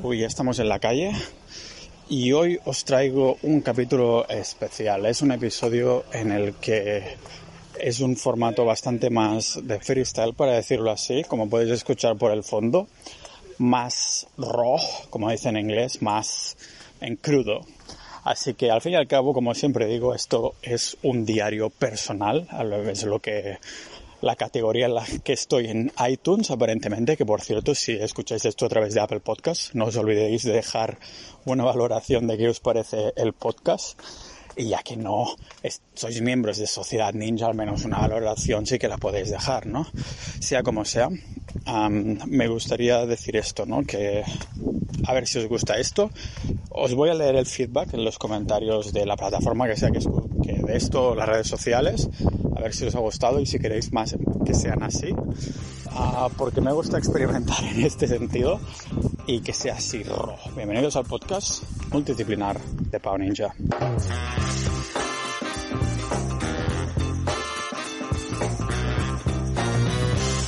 Uy, ya estamos en la calle y hoy os traigo un capítulo especial. Es un episodio en el que es un formato bastante más de freestyle, para decirlo así, como podéis escuchar por el fondo. Más raw, como dicen en inglés, más en crudo. Así que al fin y al cabo, como siempre digo, esto es un diario personal, es lo que la categoría en la que estoy en iTunes, aparentemente, que por cierto, si escucháis esto a través de Apple Podcast, no os olvidéis de dejar una valoración de qué os parece el podcast. Y ya que no sois miembros de Sociedad Ninja, al menos una valoración sí que la podéis dejar, ¿no? Sea como sea, me gustaría decir esto, ¿no? Que a ver si os gusta esto. Os voy a leer el feedback en los comentarios de la plataforma que sea que, que de esto, las redes sociales, a ver si os ha gustado y si queréis más que sean así. Ah, porque me gusta experimentar en este sentido y que sea así. Bienvenidos al podcast multidisciplinar de Pau Ninja.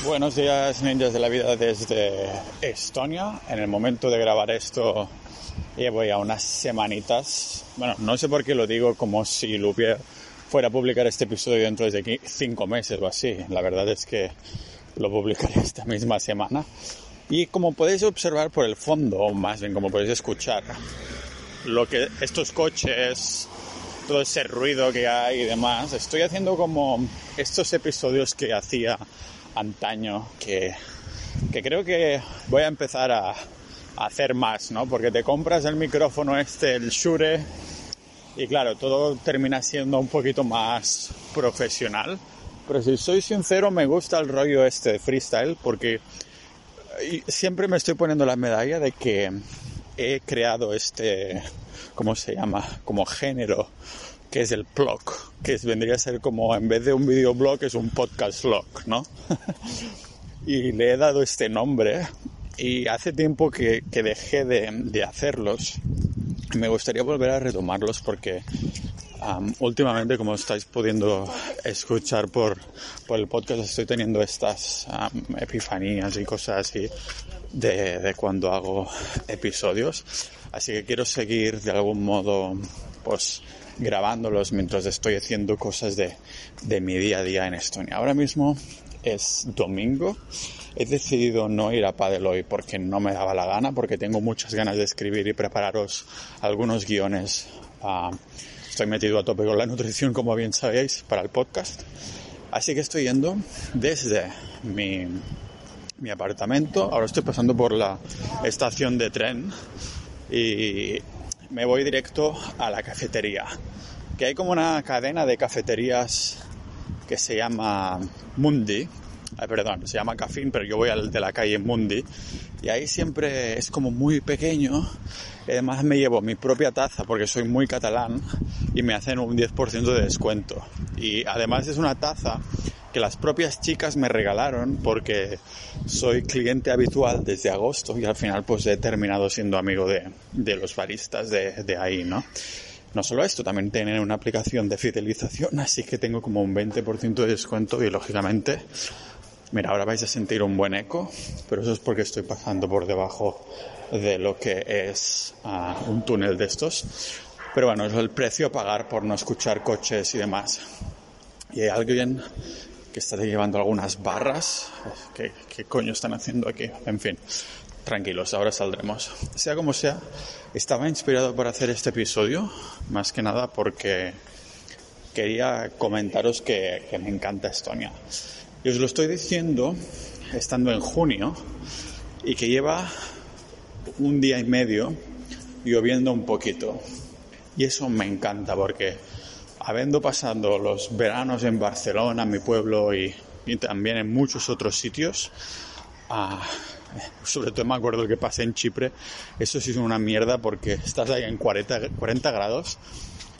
Buenos días ninjas de la vida desde Estonia. En el momento de grabar esto llevo ya unas semanitas. Bueno, no sé por qué lo digo como si lo hubiera fuera a publicar este episodio dentro de cinco meses o así. La verdad es que lo publicaré esta misma semana. Y como podéis observar por el fondo, o más bien como podéis escuchar, lo que estos coches, todo ese ruido que hay y demás, estoy haciendo como estos episodios que hacía antaño, que, que creo que voy a empezar a, a, hacer más, ¿no? Porque te compras el micrófono este, el Shure, y claro, todo termina siendo un poquito más profesional. Pero si soy sincero, me gusta el rollo este de freestyle porque siempre me estoy poniendo la medalla de que he creado este, ¿cómo se llama? Como género, que es el blog, que vendría a ser como, en vez de un videoblog, es un podcast blog, ¿no? y le he dado este nombre y hace tiempo que, que dejé de, de hacerlos me gustaría volver a retomarlos porque últimamente, como estáis pudiendo escuchar por, por, el podcast, estoy teniendo estas epifanías y cosas así de, de, cuando hago episodios. Así que quiero seguir de algún modo, pues, grabándolos mientras estoy haciendo cosas de, de mi día a día en Estonia. Ahora mismo es domingo He decidido no ir a Padel hoy porque no me daba la gana, porque tengo muchas ganas de escribir y prepararos algunos guiones. estoy metido a tope con la nutrición, como bien sabéis, para el podcast. Así que estoy yendo desde mi, mi apartamento. Ahora estoy pasando por la estación de tren y me voy directo a la cafetería. Que hay como una cadena de cafeterías que se llama Mundi, perdón, se llama Cafín, pero yo voy al de la calle Mundi y ahí siempre es como muy pequeño. Además me llevo mi propia taza porque soy muy catalán y me hacen un 10% de descuento. Y además es una taza que las propias chicas me regalaron porque soy cliente habitual desde agosto y al final pues he terminado siendo amigo de, de los baristas de, de ahí, ¿no? No solo esto, también tienen una aplicación de fidelización, así que tengo como un 20% de descuento y lógicamente Mira, ahora vais a sentir un buen eco, pero eso es porque estoy pasando por debajo de lo que es ah, un túnel de estos. Pero bueno, es el precio a pagar por no escuchar coches y demás. Y hay alguien que está llevando algunas barras. ¿Qué, ¿Qué, coño están haciendo aquí? En fin, tranquilos, ahora saldremos. Sea como sea, estaba inspirado por hacer este episodio, más que nada porque quería comentaros que, que me encanta Estonia. Y os lo estoy diciendo estando en junio y que lleva un día y medio lloviendo un poquito. Y eso me encanta porque habiendo pasado los veranos en Barcelona, mi pueblo, y, también en muchos otros sitios, ah, sobre todo me acuerdo que pasé en Chipre, eso sí es una mierda porque estás ahí en 40, 40 grados,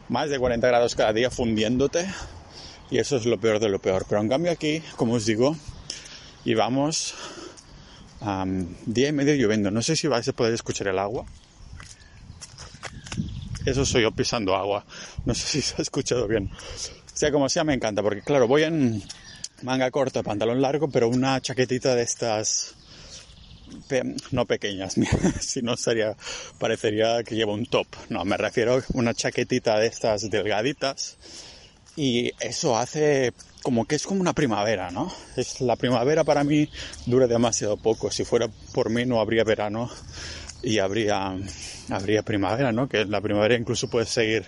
más de 40 grados cada día fundiéndote y eso es lo peor de lo peor. Pero en cambio aquí, como os digo, llevamos um, día y medio lloviendo. No sé si vais a poder escuchar el agua. Eso soy yo pisando agua. No sé si se ha escuchado bien. Sea como sea, me encanta, porque claro, voy en manga corta, pantalón largo, pero una chaquetita de estas no pequeñas, si no sería, parecería que llevo un top. No, me refiero a una chaquetita de estas delgaditas y eso hace como que es como una primavera, ¿no? Es la primavera para mí dura demasiado poco. Si fuera por mí no habría verano y habría habría primavera, ¿no? Que la primavera incluso puedes seguir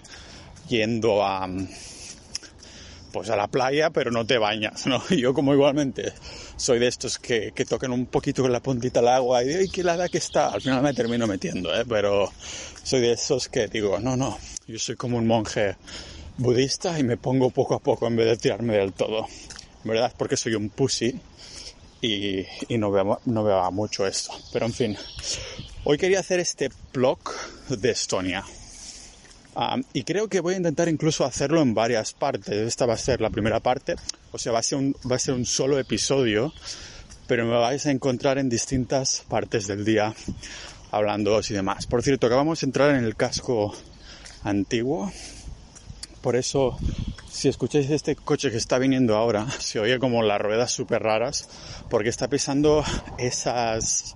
yendo a pues a la playa, pero no te bañas, ¿no? Yo como igualmente soy de estos que, que tocan un poquito con la puntita al agua y digo, ¡ay, qué helada que está! Al final me termino metiendo, ¿eh? Pero soy de esos que digo, no, no, yo soy como un monje budista y me pongo poco a poco en vez de tirarme del todo. Verdad porque soy un pussy y, y no, veo, no veo mucho esto. Pero en fin, hoy quería hacer este blog de Estonia. Y creo que voy a intentar incluso hacerlo en varias partes. Esta va a ser la primera parte, o sea, va a ser un, va a ser un solo episodio, pero me vais a encontrar en distintas partes del día hablando y demás. Por cierto, acabamos de entrar en el casco antiguo por eso, si escucháis este coche que está viniendo ahora, se oye como las ruedas súper raras, porque está pisando esas...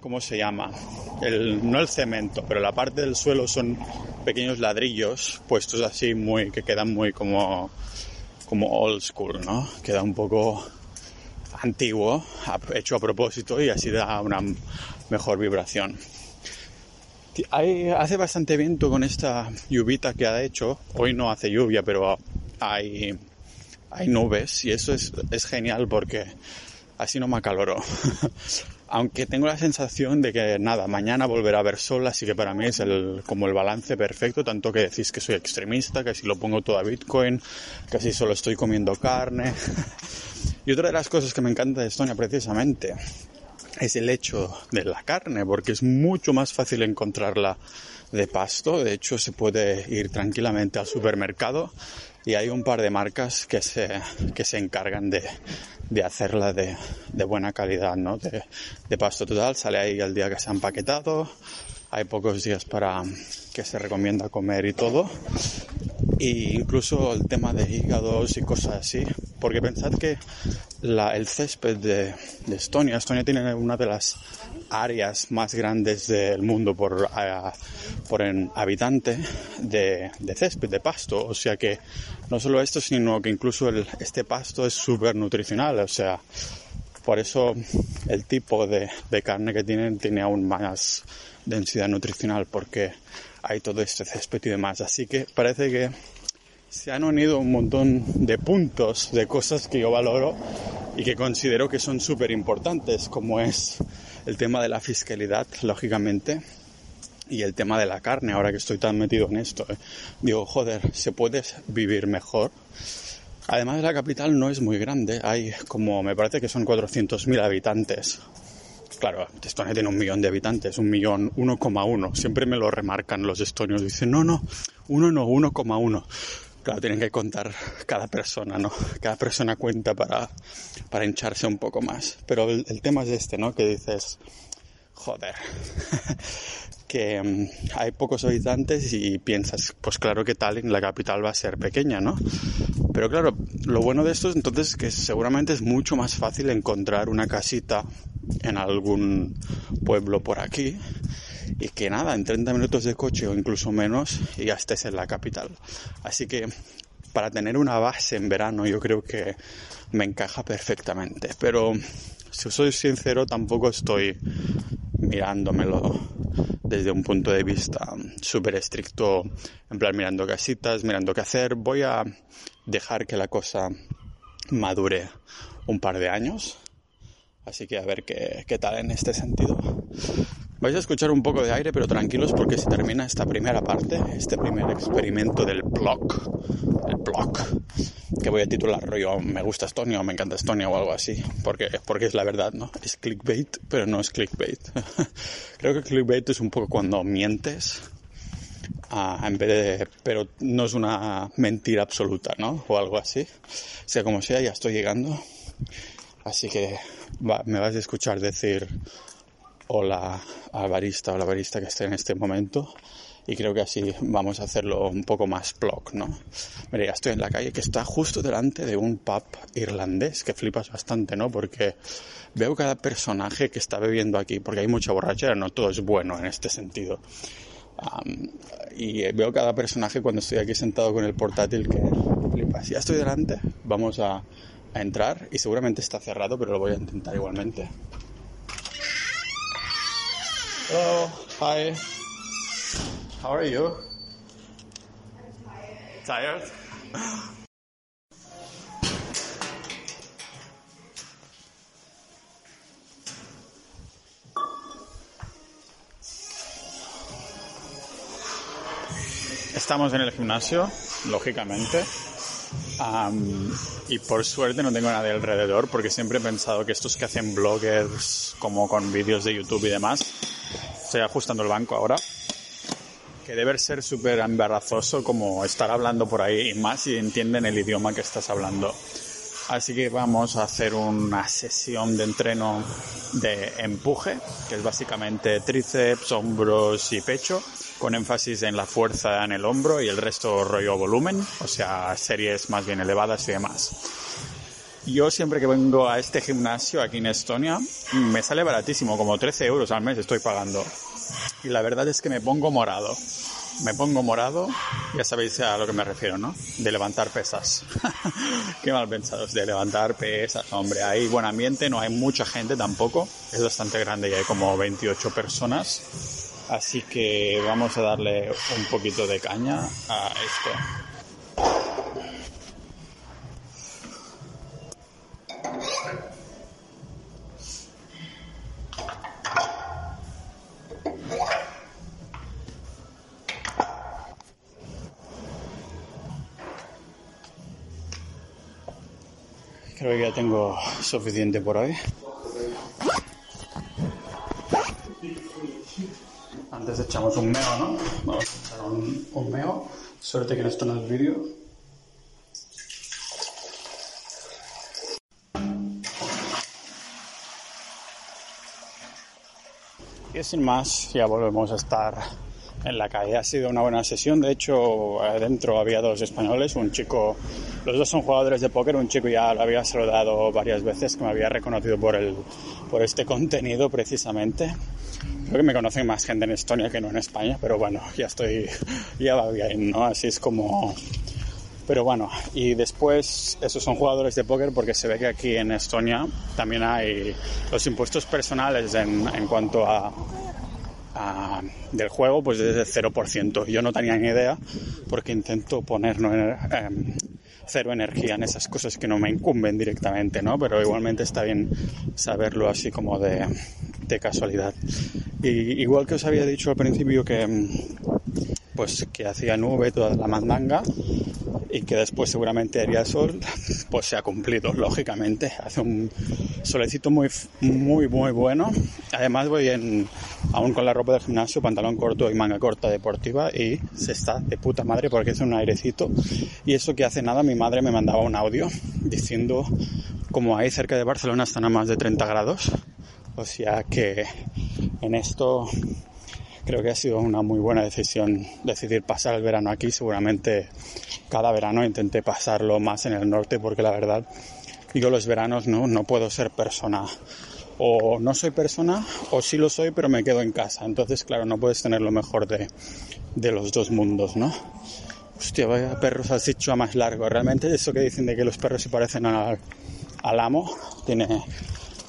¿Cómo se llama? El, no el cemento, pero la parte del suelo son pequeños ladrillos puestos así muy, que quedan muy como, como old school, ¿no? Queda un poco antiguo, hecho a propósito y así da una mejor vibración hace bastante viento con esta lluvita que ha hecho. Hoy no hace lluvia, pero hay, hay nubes y eso es, es genial porque así no me acaloro. Aunque tengo la sensación de que nada, mañana volverá a haber sol, así que para mí es el, como el balance perfecto, tanto que decís que soy extremista, que si lo pongo todo a Bitcoin, que si solo estoy comiendo carne. y otra de las cosas que me encanta de Estonia precisamente es el hecho de la carne, porque es mucho más fácil encontrarla de pasto. De hecho, se puede ir tranquilamente al supermercado y hay un par de marcas que se, que se encargan de, de hacerla de, de, buena calidad, ¿no? De, de, pasto total. Sale ahí el día que se ha empaquetado. Hay pocos días para que se recomienda comer y todo. Y incluso el tema de hígados y cosas así. Porque pensad que el césped de, Estonia, Estonia tiene una de las áreas más grandes del mundo por, por en habitante de, césped, de pasto. O sea que no solo esto, sino que incluso este pasto es súper nutricional. O sea, por eso el tipo de carne que tienen tiene aún más densidad nutricional porque hay todo este césped y demás. Así que parece que se han unido un montón de puntos, de cosas que yo valoro y que considero que son súper importantes, como es el tema de la fiscalidad, lógicamente, y el tema de la carne, ahora que estoy tan metido en esto. ¿eh? Digo, joder, se puede vivir mejor. Además, la capital no es muy grande, hay como, me parece que son 400.000 habitantes. Claro, Estonia tiene un millón de habitantes, un millón, 1,1. Siempre me lo remarcan los estonios. Dicen, no, no, uno no, 1,1. Claro, tienen que contar cada persona, ¿no? Cada persona cuenta para, para hincharse un poco más. Pero el, el tema es este, ¿no? Que dices, joder, que um, hay pocos habitantes y piensas, pues claro que Tallinn, la capital, va a ser pequeña, ¿no? Pero claro, lo bueno de esto es entonces que seguramente es mucho más fácil encontrar una casita en algún pueblo por aquí y que nada, en 30 minutos de coche o incluso menos y ya estés en la capital. Así que para tener una base en verano yo creo que me encaja perfectamente. Pero si soy sincero tampoco estoy mirándomelo desde un punto de vista súper estricto, en plan mirando casitas, mirando qué hacer. Voy a dejar que la cosa madure un par de años. Así que a ver qué, qué tal en este sentido. Vais a escuchar un poco de aire, pero tranquilos porque se termina esta primera parte, este primer experimento del blog, el blog, que voy a titular rollo me gusta Estonia o me encanta Estonia o algo así, porque, porque es la verdad, ¿no? Es clickbait, pero no es clickbait. Creo que clickbait es un poco cuando mientes, en vez de, pero no es una mentira absoluta, ¿no? O algo así. Sea como sea, ya estoy llegando. Así que me vas a escuchar decir hola al barista o la barista que esté en este momento y creo que así vamos a hacerlo un poco más blog, ¿no? Mira, ya estoy en la calle que está justo delante de un pub irlandés que flipas bastante, ¿no? Porque veo cada personaje que está bebiendo aquí, porque hay mucha borrachera, no todo es bueno en este sentido. y veo cada personaje cuando estoy aquí sentado con el portátil que flipas. Ya estoy delante, vamos a entrar y seguramente está cerrado, pero lo voy a intentar igualmente. Hello, hi. How are you? tired. Tired? Estamos en el gimnasio, lógicamente. y por suerte no tengo nadie alrededor porque siempre he pensado que estos que hacen bloggers como con vídeos de YouTube y demás, estoy ajustando el banco ahora, que debe ser súper embarazoso como estar hablando por ahí y más si entienden el idioma que estás hablando. Así que vamos a hacer una sesión de entreno de empuje, que es básicamente tríceps, hombros y pecho, con énfasis en la fuerza en el hombro y el resto rollo volumen, o sea, series más bien elevadas y demás. Yo siempre que vengo a este gimnasio aquí en Estonia, me sale baratísimo, como 13 euros al mes estoy pagando. Y la verdad es que me pongo morado me pongo morado, ya sabéis a lo que me refiero, ¿no? De levantar pesas. Qué mal pensados, de levantar pesas, hombre. Hay buen ambiente, no hay mucha gente tampoco. Es bastante grande y hay como 28 personas. Así que vamos a darle un poquito de caña a esto. Creo que ya tengo suficiente por hoy. Antes echamos un meo, ¿no? Vamos a echar un, meo. Suerte que no esto no es vídeo. Y sin más, ya volvemos a estar en la calle. Ha sido una buena sesión. De hecho, adentro había dos españoles, un chico, los dos son jugadores de póker, un chico ya lo había saludado varias veces, que me había reconocido por, el, por este contenido precisamente. Creo que me conocen más gente en Estonia que no en España, pero bueno, ya estoy, ya va bien, ¿no? Así es como... Pero bueno, y después esos son jugadores de póker porque se ve que aquí en Estonia también hay los impuestos personales en, en cuanto a del juego pues desde 0%. Yo no tenía ni idea porque intento poner em, cero energía en esas cosas que no me incumben directamente, ¿no? Pero igualmente está bien saberlo así como de, casualidad. Y igual que os había dicho al principio que em, pues que hacía nube toda la mandanga y que después seguramente haría sol, pues se ha cumplido, lógicamente. Hace un solecito muy, muy, muy bueno. Además voy aún con la ropa del gimnasio, pantalón corto y manga corta deportiva y se está de puta madre porque hace un airecito. Y eso que hace nada mi madre me mandaba un audio diciendo como ahí cerca de Barcelona están a más de 30 grados. O sea que en esto creo que ha sido una muy buena decisión decidir pasar el verano aquí. Seguramente cada verano intenté pasarlo más en el norte porque la verdad yo los veranos no, no puedo ser persona. O no soy persona o sí lo soy pero me quedo en casa. Entonces claro, no puedes tener lo mejor de, de los dos mundos, ¿no? Hostia, vaya perros a más largo. Realmente eso que dicen de que los perros se parecen al, al amo tiene,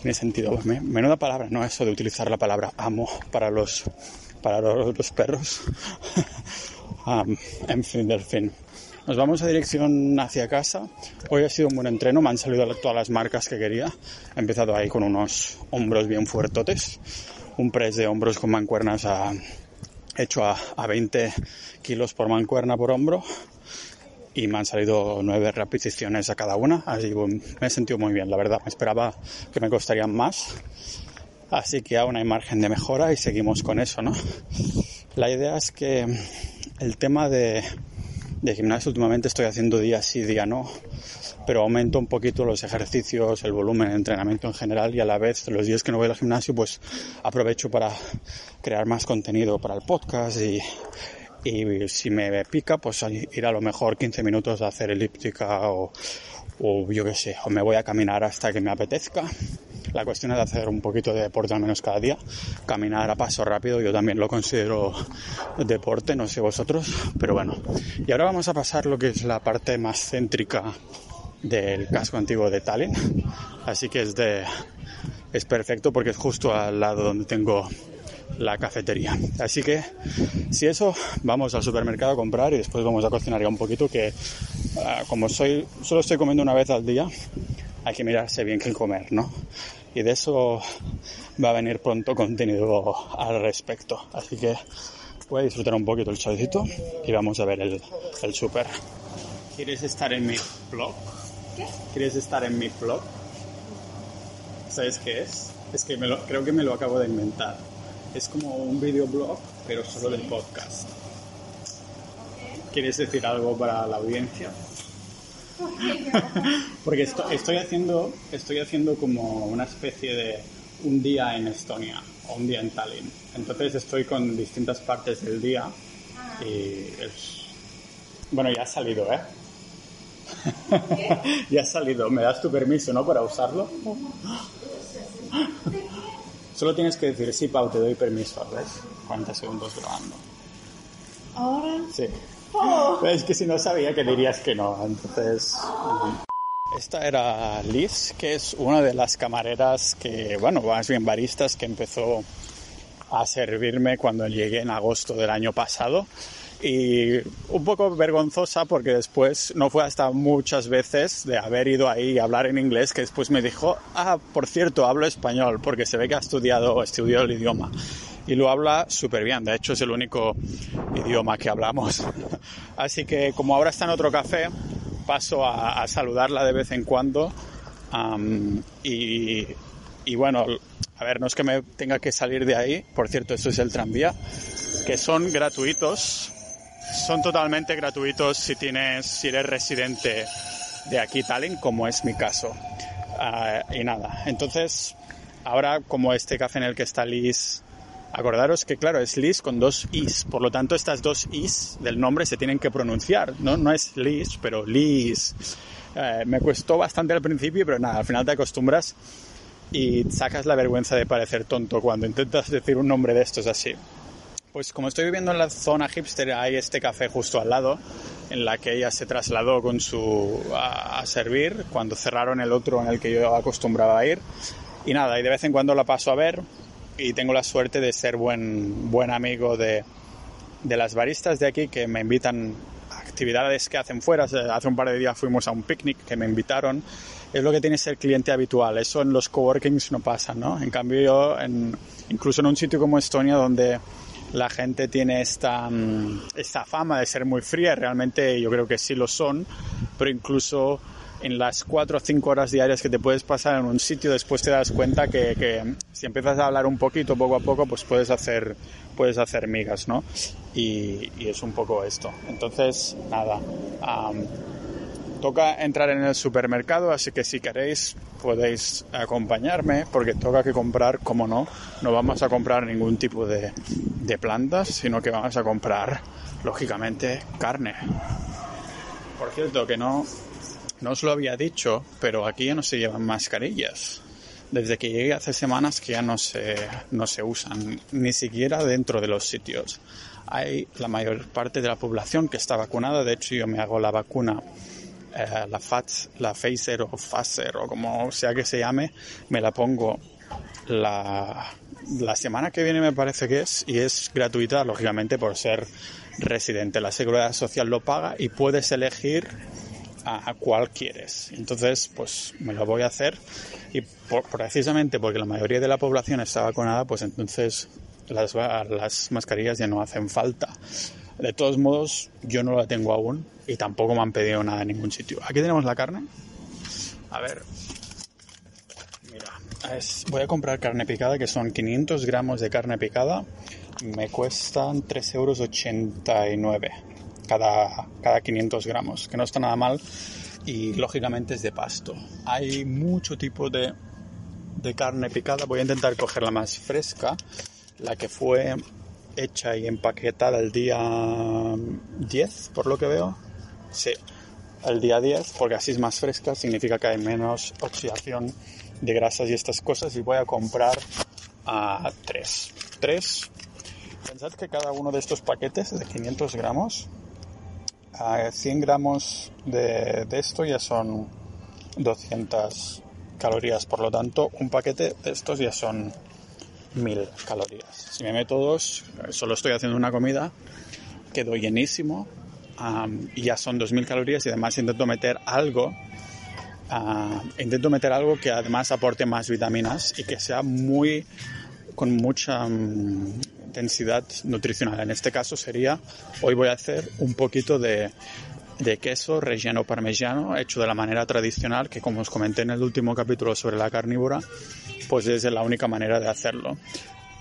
tiene sentido. Menuda palabra, ¿no? Eso de utilizar la palabra amo para los para los, perros. en fin, del fin. Nos vamos a dirección hacia casa. Hoy ha sido un buen entreno, me han salido todas las marcas que quería. He empezado ahí con unos hombros bien fuertotes, un press de hombros con mancuernas a, hecho a, a 20 kilos por mancuerna por hombro y me han salido nueve repeticiones a cada una, así que me he sentido muy bien, la verdad. Me esperaba que me costarían más, Así que aún hay margen de mejora y seguimos con eso, ¿no? La idea es que el tema de, de gimnasio últimamente estoy haciendo día sí, día no, pero aumento un poquito los ejercicios, el volumen de entrenamiento en general y a la vez los días que no voy al gimnasio pues aprovecho para crear más contenido para el podcast y, y si me pica, pues ir a lo mejor 15 minutos a hacer elíptica o, o yo qué sé, o me voy a caminar hasta que me apetezca. La cuestión es hacer un poquito de deporte al menos cada día. Caminar a paso rápido yo también lo considero deporte, no sé vosotros, pero bueno. Y ahora vamos a pasar lo que es la parte más céntrica del casco antiguo de Tallinn. Así que es de es perfecto porque es justo al lado donde tengo la cafetería. Así que, si eso, vamos al supermercado a comprar y después vamos a cocinar ya un poquito que, ah, como soy, solo estoy comiendo una vez al día, hay que mirarse bien qué comer, ¿no? Y de eso va a venir pronto contenido al respecto. Así que voy a disfrutar un poquito el chavecito y vamos a ver el, el super. ¿Quieres estar en mi blog? ¿Qué? ¿Quieres estar en mi blog? ¿Sabes qué es? Es que me lo, creo que me lo acabo de inventar. Es como un videoblog, pero solo del podcast. ¿Quieres decir algo para la audiencia? Porque estoy haciendo, estoy haciendo como una especie de un día en Estonia o un día en Tallinn. Entonces estoy con distintas partes del día y es... Bueno, ya ha salido, ¿eh? ya ha salido. ¿Me das tu permiso, no? Para usarlo. Solo tienes que decir, sí, Pau, te doy permiso, ¿ves? 40 segundos grabando. ¿Ahora? Sí. Oh. Es que si no sabía que dirías que no, entonces... Esta era Liz, que es una de las camareras que, bueno, más bien baristas que empezó a servirme cuando llegué en agosto del año pasado. Y un poco vergonzosa porque después no fue hasta muchas veces de haber ido ahí y hablar en inglés que después me dijo, ah, por cierto, hablo español porque se ve que ha estudiado, estudió el idioma y lo habla súper bien, de hecho es el único idioma que hablamos. Así que como ahora está en otro café, paso a, saludarla de vez en cuando. Y, y bueno, a ver, no es que me tenga que salir de ahí, por cierto, esto es el tranvía, que son gratuitos. Son totalmente gratuitos si tienes, si eres residente de aquí Tallinn, como es mi caso. Ah, y nada, entonces, ahora como este café en el que está Liz, acordaros que claro, es Liz con dos is, por lo tanto estas dos is del nombre se tienen que pronunciar, ¿no? No es Liz, pero Liz. Eh, me costó bastante al principio, pero nada, al final te acostumbras y sacas la vergüenza de parecer tonto cuando intentas decir un nombre de estos así. Pues como estoy viviendo en la zona hipster, hay este café justo al lado, en la que ella se trasladó con su a, servir cuando cerraron el otro en el que yo acostumbraba a ir. Y nada, y de vez en cuando la paso a ver y tengo la suerte de ser buen, buen amigo de, de las baristas de aquí que me invitan a actividades que hacen fuera. Hace un par de días fuimos a un picnic que me invitaron. Es lo que tiene ser cliente habitual. Eso en los coworkings no pasa, ¿no? En cambio yo, en, incluso en un sitio como Estonia donde la gente tiene esta, mm, esta fama de ser muy fría, realmente yo creo que sí lo son, pero incluso en las cuatro o cinco horas diarias que te puedes pasar en un sitio, después te das cuenta que, si empiezas a hablar un poquito, poco a poco, pues puedes hacer, puedes hacer migas, ¿no? Y, es un poco esto. Entonces, nada, toca entrar en el supermercado, así que si queréis podéis acompañarme porque toca que comprar, como no, no vamos a comprar ningún tipo de plantas, sino que vamos a comprar, lógicamente, carne. Por cierto, que no, no os lo había dicho, pero aquí ya no se llevan mascarillas. Desde que llegué hace semanas que ya no se, no se usan, ni siquiera dentro de los sitios. Hay la mayor parte de la población que está vacunada, de hecho yo me hago la vacuna eh, la FATS, la Phaser o Pfizer o como sea que se llame, me la pongo la, la semana que viene me parece que es y es gratuita lógicamente por ser residente. La seguridad social lo paga y puedes elegir a, cuál quieres. Entonces, pues me lo voy a hacer y precisamente porque la mayoría de la población está vacunada, pues entonces las, las mascarillas ya no hacen falta. De todos modos, yo no la tengo aún y tampoco me han pedido nada en ningún sitio. Aquí tenemos la carne. A ver. Mira, voy a comprar carne picada, que son 500 gramos de carne picada. Me cuestan 3,89 euros cada, cada 500 gramos, que no está nada mal. Y lógicamente es de pasto. Hay mucho tipo de, de carne picada. Voy a intentar coger la más fresca. La que fue hecha y empaquetada el día 10, por lo que veo. Sí, el día 10, porque así es más fresca, significa que hay menos oxidación de grasas y estas cosas. Y voy a comprar a 3. 3. Pensad que cada uno de estos paquetes de 500 gramos, a 100 gramos de, de esto ya son 200 calorías. Por lo tanto, un paquete de estos ya son 1000 calorías. Si me meto dos, solo estoy haciendo una comida, quedo llenísimo y ya son 2000 calorías y además intento meter algo. intento meter algo que además aporte más vitaminas y que sea muy con mucha mm, densidad nutricional. En este caso sería, hoy voy a hacer un poquito de, de queso relleno parmesano hecho de la manera tradicional que como os comenté en el último capítulo sobre la carnívora pues es la única manera de hacerlo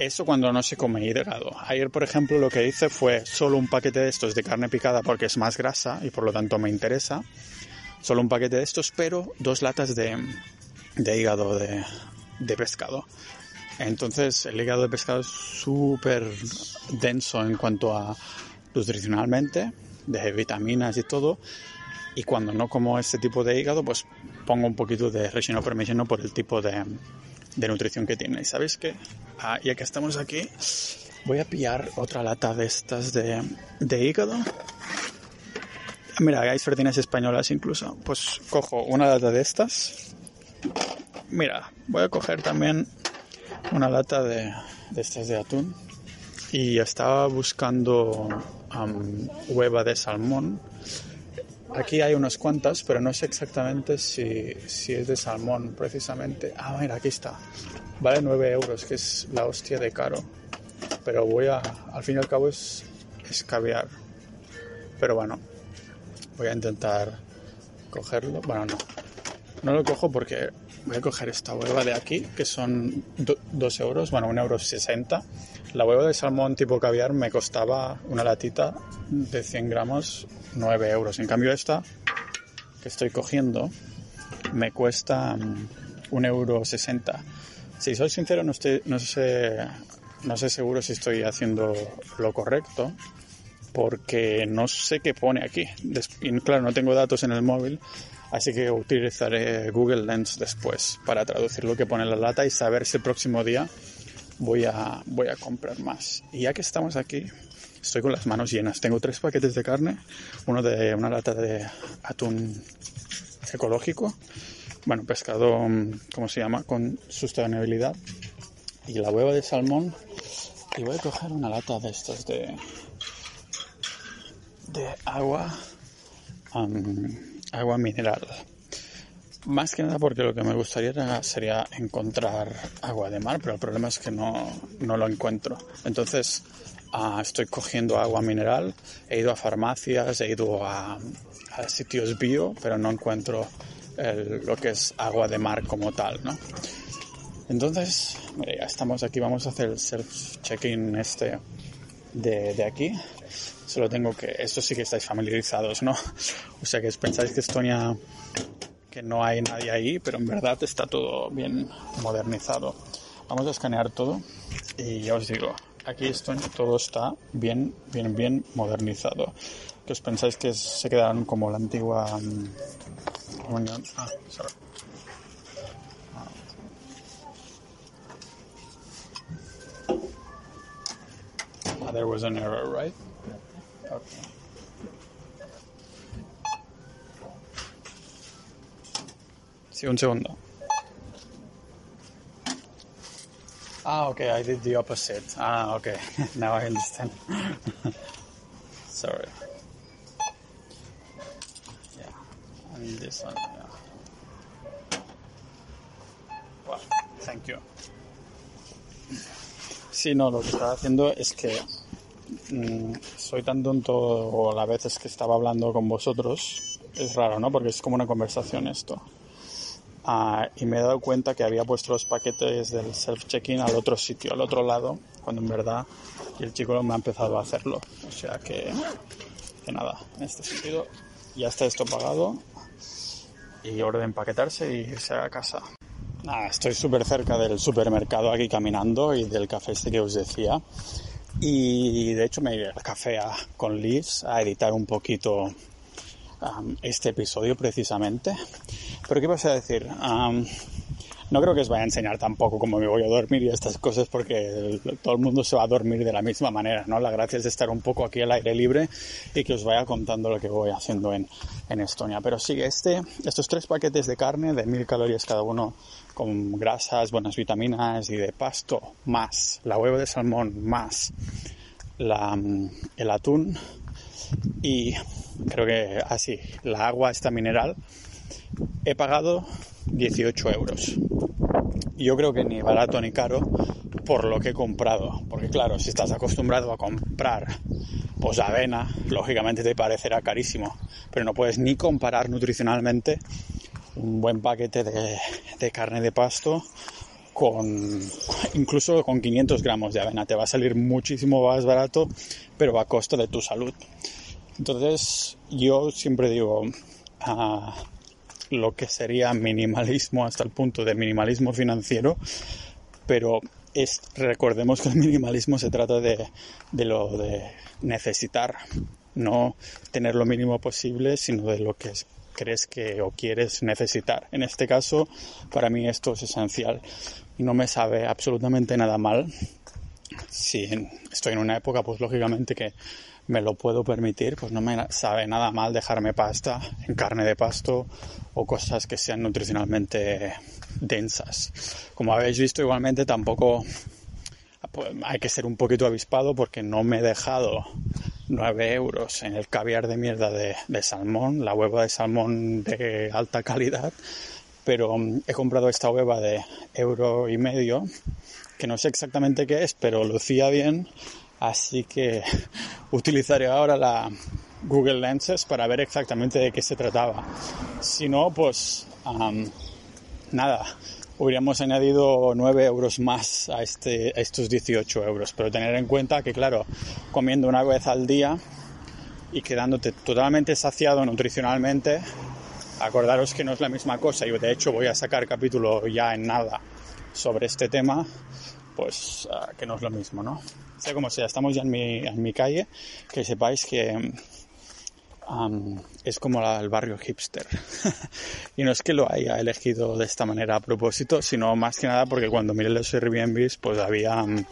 eso cuando no se come hígado. Ayer, por ejemplo, lo que hice fue solo un paquete de estos de carne picada porque es más grasa y por lo tanto me interesa. Solo un paquete de estos, pero dos latas de, de hígado de, de pescado. Entonces, el hígado de pescado es súper denso en cuanto a nutricionalmente, de vitaminas y todo. Y cuando no como este tipo de hígado, pues pongo un poquito de relleno por el tipo de, nutrición que tiene. ¿Y sabéis qué? Ah, ya que estamos aquí, voy a pillar otra lata de estas de, hígado. Mira, hay sardinas españolas incluso. Pues cojo una lata de estas. Mira, voy a coger también una lata de, de estas de atún. Y estaba buscando hueva de salmón Aquí hay unas cuantas, pero no sé exactamente si, si, es de salmón precisamente. Ah, mira, aquí está. Vale 9 euros, que es la hostia de caro. Pero voy a, al fin y al cabo es, es caviar. Pero bueno, voy a intentar cogerlo. Bueno, no. No lo cojo porque voy a coger esta hueva de aquí, que son 2 euros, bueno, 1,60 euro. 60. La hueva de salmón tipo caviar me costaba una latita de 100 gramos 9 euros. En cambio esta que estoy cogiendo me cuesta 1,60 mm, euro. Si soy sincero no, estoy, no, sé, no sé seguro si estoy haciendo lo correcto porque no sé qué pone aquí. Y claro, no tengo datos en el móvil, así que utilizaré Google Lens después para traducir lo que pone en la lata y saber si el próximo día voy a, voy a comprar más. Y ya que estamos aquí, estoy con las manos llenas. Tengo tres paquetes de carne, uno de una lata de atún ecológico, bueno, pescado, ¿cómo se llama? Con sostenibilidad. Y la hueva de salmón. Y voy a coger una lata de estos de, de agua, agua mineral. Más que nada porque lo que me gustaría sería encontrar agua de mar, pero el problema es que no, no lo encuentro. Entonces ah, estoy cogiendo agua mineral, he ido a farmacias, he ido a, sitios bio, pero no encuentro lo que es agua de mar como tal, ¿no? Entonces, mira, estamos aquí, vamos a hacer el self-check-in este de, de, aquí. Solo tengo que, esto sí que estáis familiarizados, ¿no? O sea que pensáis que Estonia que no hay nadie ahí, pero en verdad está todo bien modernizado. Vamos a escanear todo y ya os digo, aquí esto, todo está bien, bien, bien modernizado. Que os pensáis que se quedaron como la antigua Unión. Ah, sorry. Ah, there was an error, right? Okay. Sí, un segundo. Ah, okay, I did the opposite. Ah, okay. Now I understand. Sorry. Yeah, and this one, yeah. Thank you. Sí, no, lo que estaba haciendo es que soy tan tonto a la vez que estaba hablando con vosotros. Es raro, ¿no? Porque es como una conversación esto. Uh, y me he dado cuenta que había puesto los paquetes del self-check-in al otro sitio, al otro lado, cuando en verdad el chico me ha empezado a hacerlo. O sea que, que nada, en este sentido ya está esto pagado y hora de empaquetarse y irse a casa. Nada, estoy súper cerca del supermercado aquí caminando y del café este que os decía. Y de hecho me iré al café a- con Liz a editar un poquito am, este episodio precisamente. Pero ¿qué vas a decir? Am, no creo que os vaya a enseñar tampoco cómo me voy a dormir y estas cosas porque todo el mundo se va a dormir de la misma manera, ¿no? La gracia es estar un poco aquí al aire libre y que os vaya contando lo que voy haciendo en, Estonia. Pero sí, este, estos tres paquetes de carne de mil calorías cada uno con grasas, buenas vitaminas y de pasto, más la huevo de salmón, más mm, el atún y creo que así, la agua esta mineral, he pagado 18 euros. Yo creo que ni barato ni caro por lo que he comprado. Porque claro, si estás acostumbrado a comprar pues avena, lógicamente te parecerá carísimo. Pero no puedes ni comparar nutricionalmente un buen paquete de, carne de pasto con incluso con 500 gramos de avena. Te va a salir muchísimo más barato, pero a costa de tu salud. Entonces, yo siempre digo, lo que sería minimalismo hasta el punto de minimalismo financiero, pero es, recordemos que el minimalismo se trata de, de lo de necesitar, no tener lo mínimo posible, sino de lo que es- crees que o quieres necesitar. En este caso, para mí esto es esencial y no me sabe absolutamente nada mal si estoy en una época, pues lógicamente que me lo puedo permitir, pues no me sabe nada mal dejarme pasta en carne de pasto o cosas que sean nutricionalmente densas. Como habéis visto, igualmente tampoco pues, hay que ser un poquito avispado porque no me he dejado 9 euros en el caviar de mierda de, salmón, la hueva de salmón de alta calidad, pero he comprado esta hueva de euro y medio que no sé exactamente qué es, pero lucía bien, así que utilizaré ahora la Google Lenses para ver exactamente de qué se trataba. Si no, pues nada, hubiéramos añadido 9 euros más a, este, estos 18 euros, pero tener en cuenta que, claro, comiendo una vez al día y quedándote totalmente saciado nutricionalmente, acordaros que no es la misma cosa. Yo, de hecho, voy a sacar capítulo ya en nada sobre este tema, pues ah, que no es lo mismo, ¿no? Sea como sea, estamos ya en mi, en mi calle, que sepáis que am, es como la- el barrio hipster. y no es que lo haya elegido de esta manera a propósito, sino más que nada porque cuando miré los Airbnbs, pues había... am,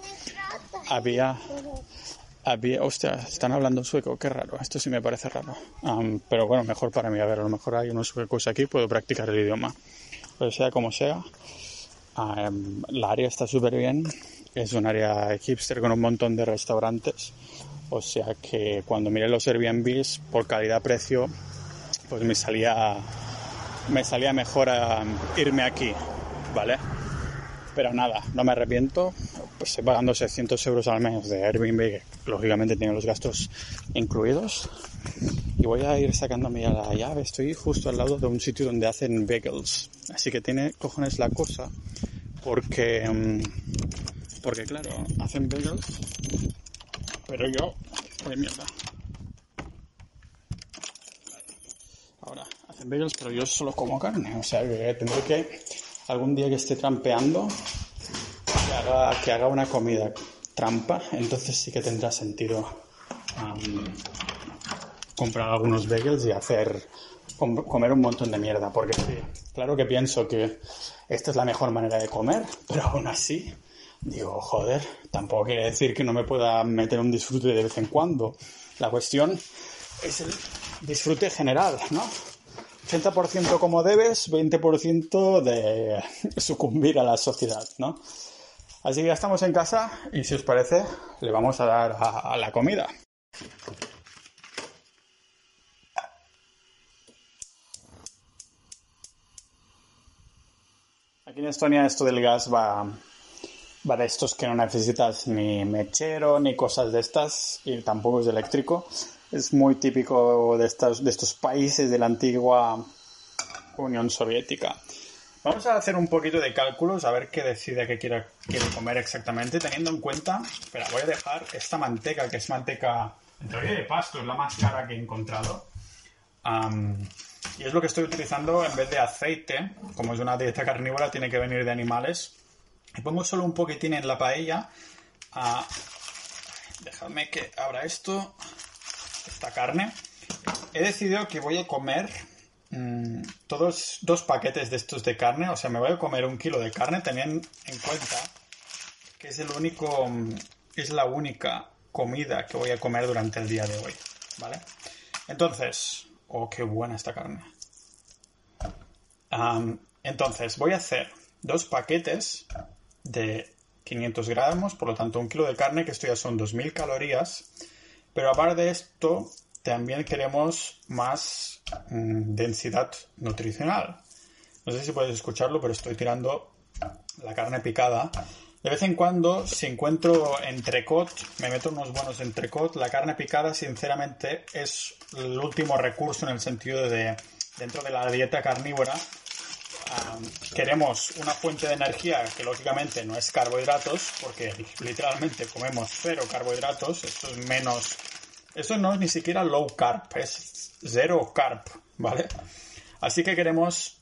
había había, hostia, están hablando sueco, qué raro, esto sí me parece raro. Am, pero bueno, mejor para mí, a ver, a lo mejor hay unos suecos aquí, puedo practicar el idioma. Pero sea como sea, la área está súper bien, es un área hipster con un montón de restaurantes, o sea que cuando miré los Airbnbs por calidad-precio, pues me salía, me salía mejor irme aquí, ¿vale? Pero nada, no me arrepiento. Pues estoy pagando 600 euros al mes de Airbnb, que lógicamente tiene los gastos incluidos. Y voy a ir sacándome ya la llave. Estoy justo al lado de un sitio donde hacen bagels. Así que tiene cojones la cosa. Porque, mm, porque claro, hacen bagels. Pero yo, de mierda. Ahora, hacen bagels, pero yo solo como carne. O sea que tendré que, algún día que esté trampeando, que haga, que haga una comida trampa. Entonces sí que tendrá sentido am, comprar algunos bagels y hacer, com- comer un montón de mierda. Porque sí, claro que pienso que esta es la mejor manera de comer, pero aún así, digo, joder, tampoco quiere decir que no me pueda meter un disfrute de vez en cuando. La cuestión es el disfrute general, ¿no? 80% como debes, 20% de sucumbir a la sociedad, ¿no? Así que ya estamos en casa y si os parece, le vamos a dar a, a la comida. Aquí en Estonia esto del gas va, va de estos que no necesitas ni mechero ni cosas de estas y tampoco es eléctrico. Es muy típico de estos, de estos países de la antigua Unión Soviética. Vamos a hacer un poquito de cálculos a ver qué decide que quiere, comer exactamente, teniendo en cuenta, espera, voy a dejar esta manteca, que es manteca de pasto, es la más cara que he encontrado. Y es lo que estoy utilizando en vez de aceite, como es una dieta carnívora, tiene que venir de animales. Y pongo solo un poquitín en la paella. ah, dejadme que abra esto, esta carne. He decidido que voy a comer mm, todos dos paquetes de estos de carne, o sea, me voy a comer un kilo de carne, teniendo en cuenta que es el único, mm, es la única comida que voy a comer durante el día de hoy, ¿vale? Entonces, oh, qué buena esta carne. Entonces, voy a hacer dos paquetes de 500 gramos, por lo tanto, un kilo de carne, que esto ya son 2000 calorías. Pero aparte de esto, también queremos más mm, densidad nutricional. No sé si puedes escucharlo, pero estoy tirando la carne picada. De vez en cuando, si encuentro entrecot, me meto unos buenos entrecot. La carne picada, sinceramente, es el último recurso en el sentido de, dentro de la dieta carnívora, queremos una fuente de energía que lógicamente no es carbohidratos, porque literalmente comemos cero carbohidratos, esto es menos, eso no es ni siquiera low carb, es cero carb, ¿vale? Así que queremos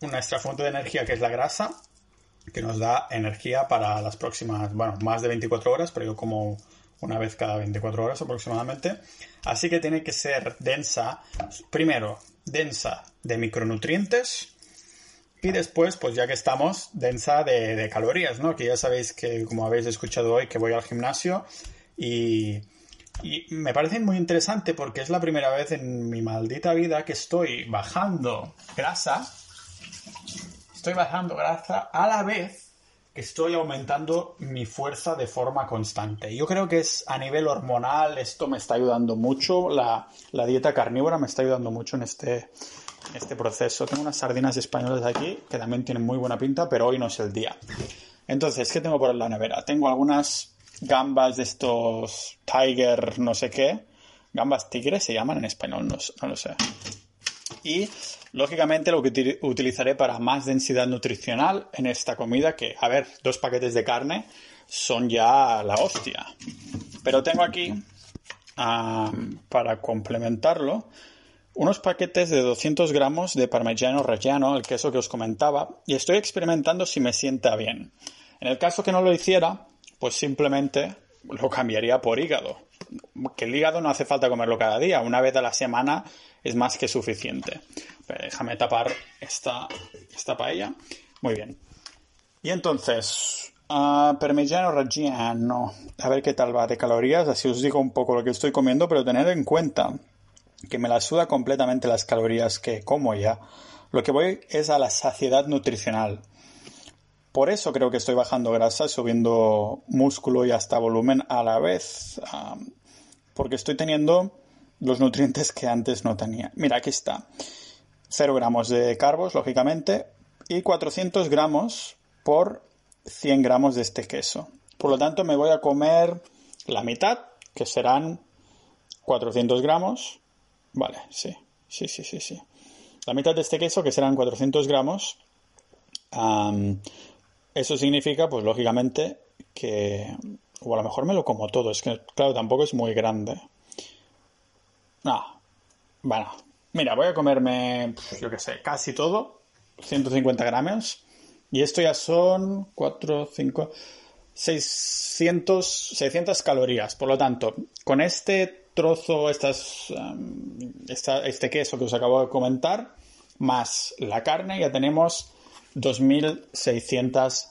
nuestra fuente de energía que es la grasa, que nos da energía para las próximas, bueno, más de 24 horas, pero yo como una vez cada 24 horas aproximadamente. Así que tiene que ser densa, primero, densa de micronutrientes y después, pues ya que estamos, densa de, calorías, ¿no? Que ya sabéis que, como habéis escuchado hoy, que voy al gimnasio y, y me parece muy interesante porque es la primera vez en mi maldita vida que estoy bajando grasa estoy bajando grasa a la vez que estoy aumentando mi fuerza de forma constante. Yo creo que es a nivel hormonal, esto me está ayudando mucho, la, dieta carnívora me está ayudando mucho en este, este proceso. Tengo unas sardinas españolas aquí que también tienen muy buena pinta, pero hoy no es el día. Entonces, ¿qué tengo por la nevera? Tengo algunas gambas de estos Tiger no sé qué. Gambas tigres se llaman en español, no, lo sé. Y lógicamente lo que uti- utilizaré para más densidad nutricional en esta comida, que, a ver, dos paquetes de carne son ya la hostia. Pero tengo aquí, para complementarlo, unos paquetes de 200 gramos de parmigiano reggiano, el queso que os comentaba, y estoy experimentando si me sienta bien. En el caso que no lo hiciera, pues simplemente lo cambiaría por hígado. Que el hígado no hace falta comerlo cada día, una vez a la semana es más que suficiente. Déjame tapar esta, esta paella. Muy bien. Y entonces, ah, parmigiano reggiano, a ver qué tal va de calorías, así os digo un poco lo que estoy comiendo, pero tened en cuenta que me la suda completamente las calorías que como ya. Lo que voy es a la saciedad nutricional. Por eso creo que estoy bajando grasa, subiendo músculo y hasta volumen a la vez. porque estoy teniendo los nutrientes que antes no tenía. Mira, aquí está. 0 gramos de carbos, lógicamente, y 400 gramos por 100 gramos de este queso. Por lo tanto, me voy a comer la mitad, que serán 400 gramos. Vale, sí, sí, sí, sí, sí. La mitad de este queso, que serán 400 gramos. Am, eso significa, pues lógicamente, que... O a lo mejor me lo como todo. Es que, claro, tampoco es muy grande. No. Bueno. Mira, voy a comerme, yo qué sé, casi todo. 150 gramos. Y esto ya son 4, 5, 600, 600 calorías. Por lo tanto, con este trozo, esta- este queso que os acabo de comentar, más la carne, ya tenemos 2600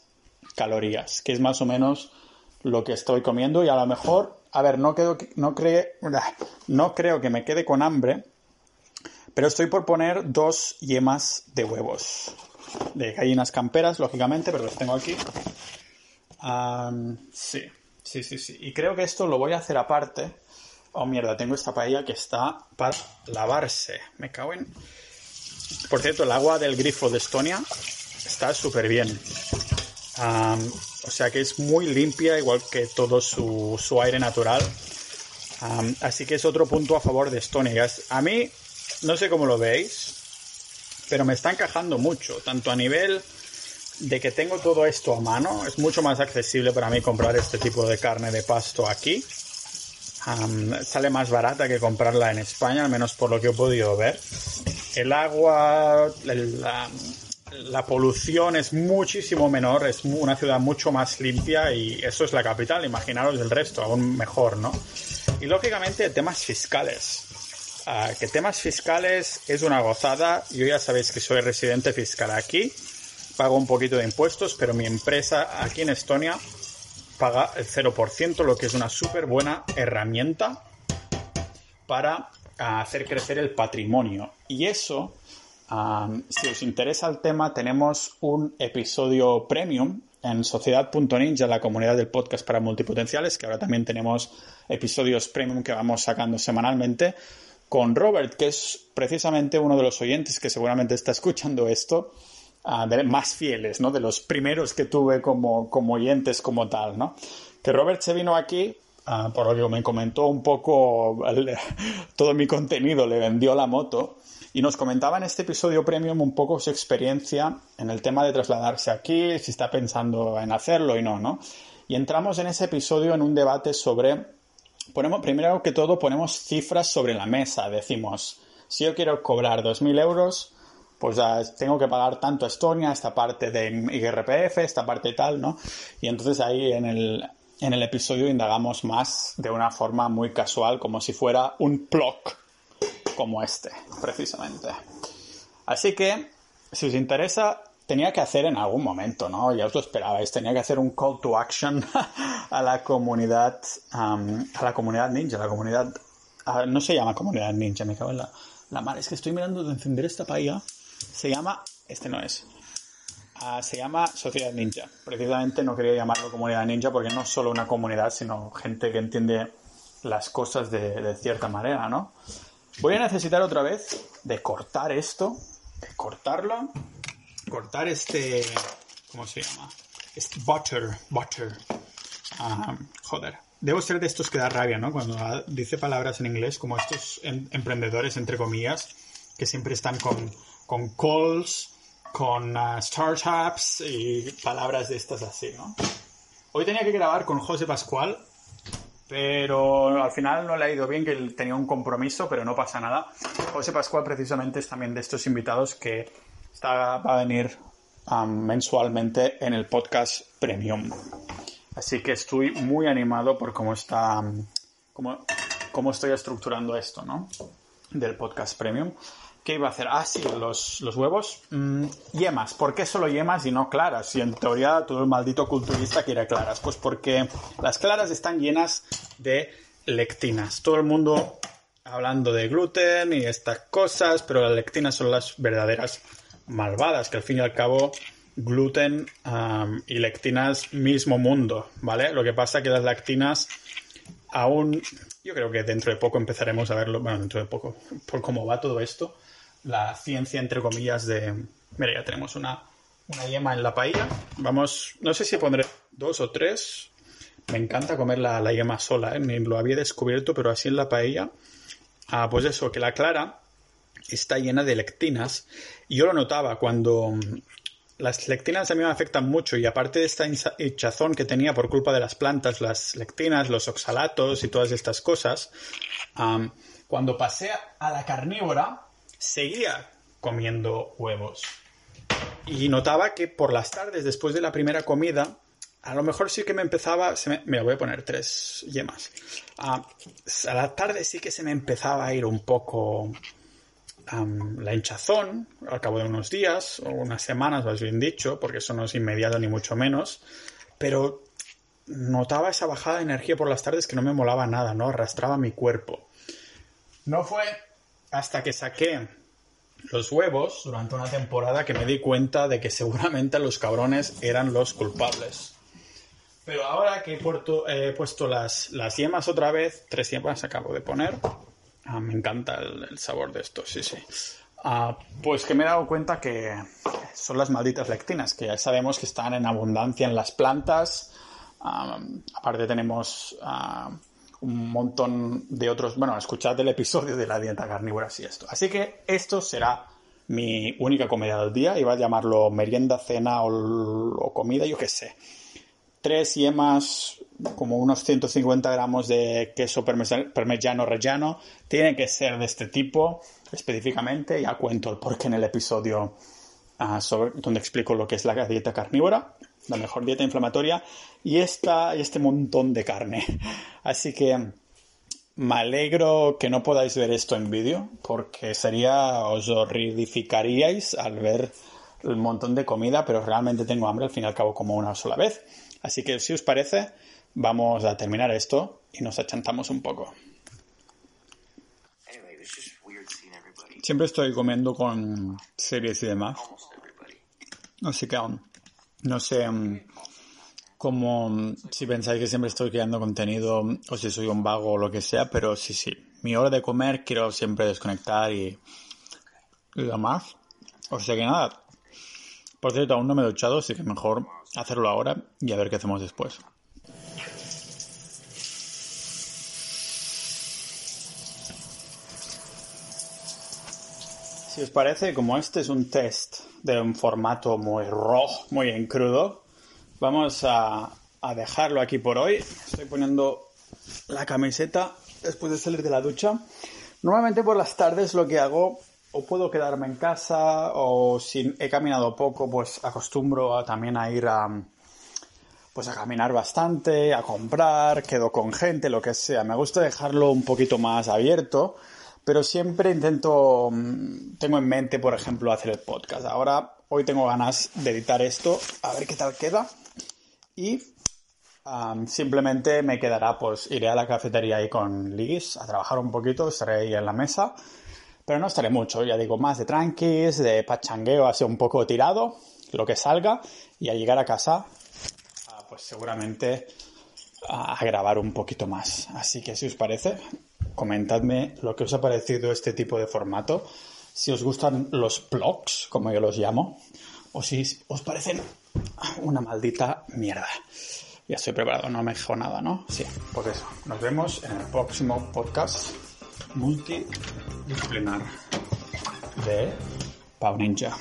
calorías, que es más o menos lo que estoy comiendo. Y a lo mejor, a ver, no, quedo, no, creo que me quede con hambre, pero estoy por poner dos yemas de huevos. De gallinas camperas, lógicamente, pero los tengo aquí. Sí, sí, sí, sí. Y creo que esto lo voy a hacer aparte. Oh, mierda, tengo esta paella que está para lavarse. Me cago en... Por cierto, el agua del grifo de Estonia está súper bien. O sea que es muy limpia, igual que todo su, su aire natural. Así que es otro punto a favor de Estonia. A mí, no sé cómo lo veis, pero me está encajando mucho, tanto a nivel de que tengo todo esto a mano, es mucho más accesible para mí comprar este tipo de carne de pasto aquí. Sale más barata que comprarla en España, al menos por lo que he podido ver. El agua, la polución es muchísimo menor, es una ciudad mucho más limpia y eso es la capital, imaginaros el resto, aún mejor, ¿no? Y lógicamente temas fiscales. Ah, que temas fiscales es una gozada. Yo ya sabéis que soy residente fiscal aquí, pago un poquito de impuestos, pero mi empresa aquí en Estonia paga el 0%, lo que es una súper buena herramienta para ah, hacer crecer el patrimonio. Y eso si os interesa el tema, tenemos un episodio premium en sociedad.ninja, la comunidad del podcast para multipotenciales, que ahora también tenemos episodios premium que vamos sacando semanalmente, con Robert, que es precisamente uno de los oyentes que seguramente está escuchando esto, de más fieles, ¿no? De los primeros que tuve como, como oyentes como tal, ¿no? Que Robert se vino aquí ah, por lo que me comentó un poco todo mi contenido, le vendió la moto y nos comentaba en este episodio premium un poco su experiencia en el tema de trasladarse aquí, si está pensando en hacerlo y no, ¿no? Y entramos en ese episodio en un debate sobre, ponemos, primero que todo ponemos cifras sobre la mesa, decimos, si yo quiero cobrar 2.000 euros, pues tengo que pagar tanto a Estonia, esta parte de IRPF, esta parte tal, ¿no? Y entonces ahí en el, en el episodio indagamos más de una forma muy casual, como si fuera un PLOC, como este, precisamente. Así que, si os interesa, tenía que hacer en algún momento, ¿no? Ya os lo esperabais, tenía que hacer un call to action a la comunidad, a la comunidad ninja, la comunidad, no se llama comunidad ninja, me cago en la, la mar, es que estoy mirando de encender esta paella, se llama, este no es, ah, se llama Sociedad Ninja. Precisamente no quería llamarlo comunidad ninja porque no es solo una comunidad, sino gente que entiende las cosas de, cierta manera, ¿no? Voy a necesitar otra vez de cortar esto, de cortarlo, cortar este, ¿cómo se llama? Este butter, butter. Ah, joder. Debo ser de estos que da rabia, ¿no? Cuando dice palabras en inglés, como estos em, emprendedores, entre comillas, que siempre están con, con calls, con ah, startups y palabras de estas así, ¿no? Hoy tenía que grabar con José Pascual, pero al final no le ha ido bien, que él tenía un compromiso, pero no pasa nada. José Pascual precisamente es también de estos invitados que está, va a venir mensualmente en el podcast Premium. Así que estoy muy animado por cómo está, cómo, cómo estoy estructurando esto, ¿no? Del podcast Premium. ¿Qué iba a hacer? Ah, sí, los, huevos. Mm, yemas. ¿Por qué solo yemas y no claras? Si en teoría todo el maldito culturista quiere claras. Pues porque las claras están llenas de lectinas. Todo el mundo hablando de gluten y estas cosas, pero las lectinas son las verdaderas malvadas, que al fin y al cabo gluten y lectinas mismo mundo, ¿vale? Lo que pasa que las lectinas aún, yo creo que dentro de poco empezaremos a verlo, bueno, dentro de poco, por cómo va todo esto, la ciencia, entre comillas, de... Mira, ya tenemos una, una yema en la paella. Vamos, no sé si pondré dos o tres. Me encanta comer la, la yema sola, ¿eh? ni lo había descubierto, pero así en la paella. Ah, pues eso, que la clara está llena de lectinas. Y yo lo notaba cuando las lectinas a mí me afectan mucho y aparte de esta hinchazón que tenía por culpa de las plantas, las lectinas, los oxalatos y todas estas cosas, cuando pasé a la carnívora, seguía comiendo huevos. Y notaba que por las tardes, después de la primera comida, a lo mejor sí que me empezaba, me, voy a poner tres yemas. a la tarde sí que se me empezaba a ir un poco la hinchazón al cabo de unos días o unas semanas, más bien dicho, porque eso no es inmediato ni mucho menos, pero notaba esa bajada de energía por las tardes que no me molaba nada, ¿no? Arrastraba mi cuerpo. No fue hasta que saqué los huevos durante una temporada que me di cuenta de que seguramente los cabrones eran los culpables. Pero ahora que he, puesto las, yemas otra vez, tres yemas acabo de poner. Ah, me encanta el, sabor de esto, sí, sí. Ah, pues que me he dado cuenta que son las malditas lectinas, que ya sabemos que están en abundancia en las plantas. Ah, aparte tenemos un montón de otros, bueno, escuchad el episodio de la dieta carnívora y esto. Así que esto será mi única comida del día, iba a llamarlo merienda, cena o, comida, yo qué sé. Tres yemas, como unos 150 gramos de queso parmesano rellano, tiene que ser de este tipo específicamente, ya cuento el porqué en el episodio ah, sobre, donde explico lo que es la dieta carnívora, la mejor dieta inflamatoria, y, esta, y este montón de carne. Así que me alegro que no podáis ver esto en vídeo, porque sería, os horrificaríais al ver el montón de comida, pero realmente tengo hambre al fin y al cabo como una sola vez. Así que si os parece, vamos a terminar esto y nos achantamos un poco. Siempre estoy comiendo con series y demás. Así que aún no sé mm, cómo, mm, si pensáis que siempre estoy creando contenido o si soy un vago o lo que sea, pero sí, sí. Mi hora de comer quiero siempre desconectar y, y demás. O sea que nada. Por cierto, aún no me he duchado, así que mejor hacerlo ahora y a ver qué hacemos después. Si os parece, como este es un test de un formato muy raw, muy en crudo, vamos a, dejarlo aquí por hoy. Estoy poniendo la camiseta después de salir de la ducha. Normalmente por las tardes lo que hago o puedo quedarme en casa o si he caminado poco pues acostumbro a, también a ir a pues a caminar bastante, a comprar, quedo con gente, lo que sea. Me gusta dejarlo un poquito más abierto, pero siempre intento mm, tengo en mente, por ejemplo, hacer el podcast. Ahora hoy tengo ganas de editar esto, a ver qué tal queda y simplemente me quedará pues iré a la cafetería ahí con Liz a trabajar un poquito, estaré ahí en la mesa pero no estaré mucho, ya digo, más de tranquis, de pachangueo, así un poco tirado, lo que salga, y al llegar a casa, ah, pues seguramente a grabar un poquito más. Así que si os parece, comentadme lo que os ha parecido este tipo de formato, si os gustan los blogs, como yo los llamo, o si os parecen una maldita mierda. Ya estoy preparado, no me dejo nada, ¿no? Sí, pues eso. Nos vemos en el próximo podcast multidisciplinar de Pau Ninja.